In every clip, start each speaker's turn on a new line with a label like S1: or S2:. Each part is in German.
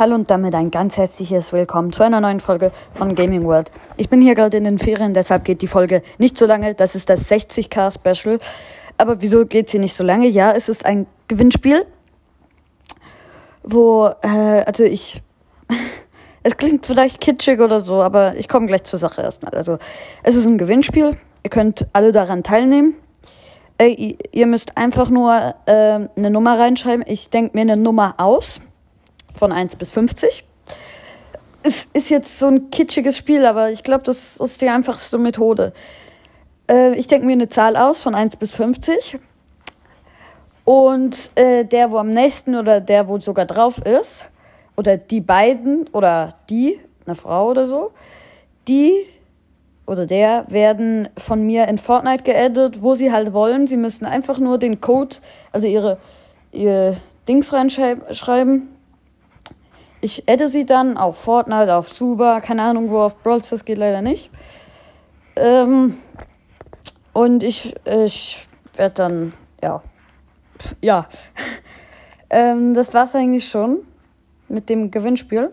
S1: Hallo und damit ein ganz herzliches Willkommen zu einer neuen Folge von Gaming World. Ich bin hier gerade in den Ferien, deshalb geht die Folge nicht so lange. Das ist das 60k Special. Aber wieso geht sie nicht so lange? Ja, es ist ein Gewinnspiel, wo, äh, also ich, es klingt vielleicht kitschig oder so, aber ich komme gleich zur Sache erstmal. Also, es ist ein Gewinnspiel. Ihr könnt alle daran teilnehmen. Äh, ihr müsst einfach nur äh, eine Nummer reinschreiben. Ich denke mir eine Nummer aus von 1 bis 50. Es ist jetzt so ein kitschiges Spiel, aber ich glaube, das ist die einfachste Methode. Äh, ich denke mir eine Zahl aus von 1 bis 50. Und äh, der, wo am nächsten oder der, wo sogar drauf ist, oder die beiden oder die, eine Frau oder so, die oder der werden von mir in Fortnite geaddet, wo sie halt wollen. Sie müssen einfach nur den Code, also ihre, ihr Dings reinschreiben ich adde sie dann auf Fortnite, auf Zuba, keine Ahnung, wo auf Brawl Stars geht leider nicht. Ähm, und ich, ich werde dann, ja, ja. ähm, das war's eigentlich schon mit dem Gewinnspiel.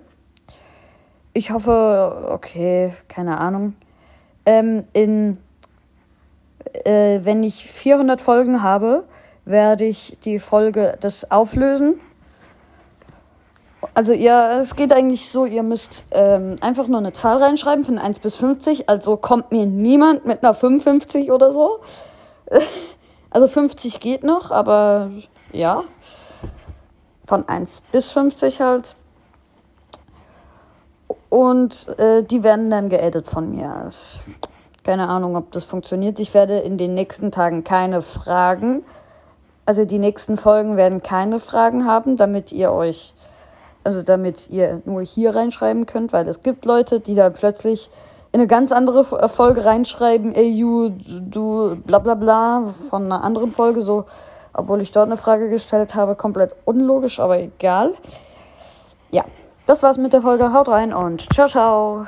S1: Ich hoffe, okay, keine Ahnung. Ähm, in, äh, wenn ich 400 Folgen habe, werde ich die Folge das auflösen also ihr, es geht eigentlich so, ihr müsst ähm, einfach nur eine Zahl reinschreiben von 1 bis 50. Also kommt mir niemand mit einer 55 oder so. Also 50 geht noch, aber ja. Von 1 bis 50 halt. Und äh, die werden dann geedit von mir. Keine Ahnung, ob das funktioniert. Ich werde in den nächsten Tagen keine Fragen. Also die nächsten Folgen werden keine Fragen haben, damit ihr euch also damit ihr nur hier reinschreiben könnt, weil es gibt Leute, die da plötzlich in eine ganz andere Folge reinschreiben, ey, you, du, bla bla bla, von einer anderen Folge, so, obwohl ich dort eine Frage gestellt habe, komplett unlogisch, aber egal. Ja, das war's mit der Folge. Haut rein und ciao, ciao.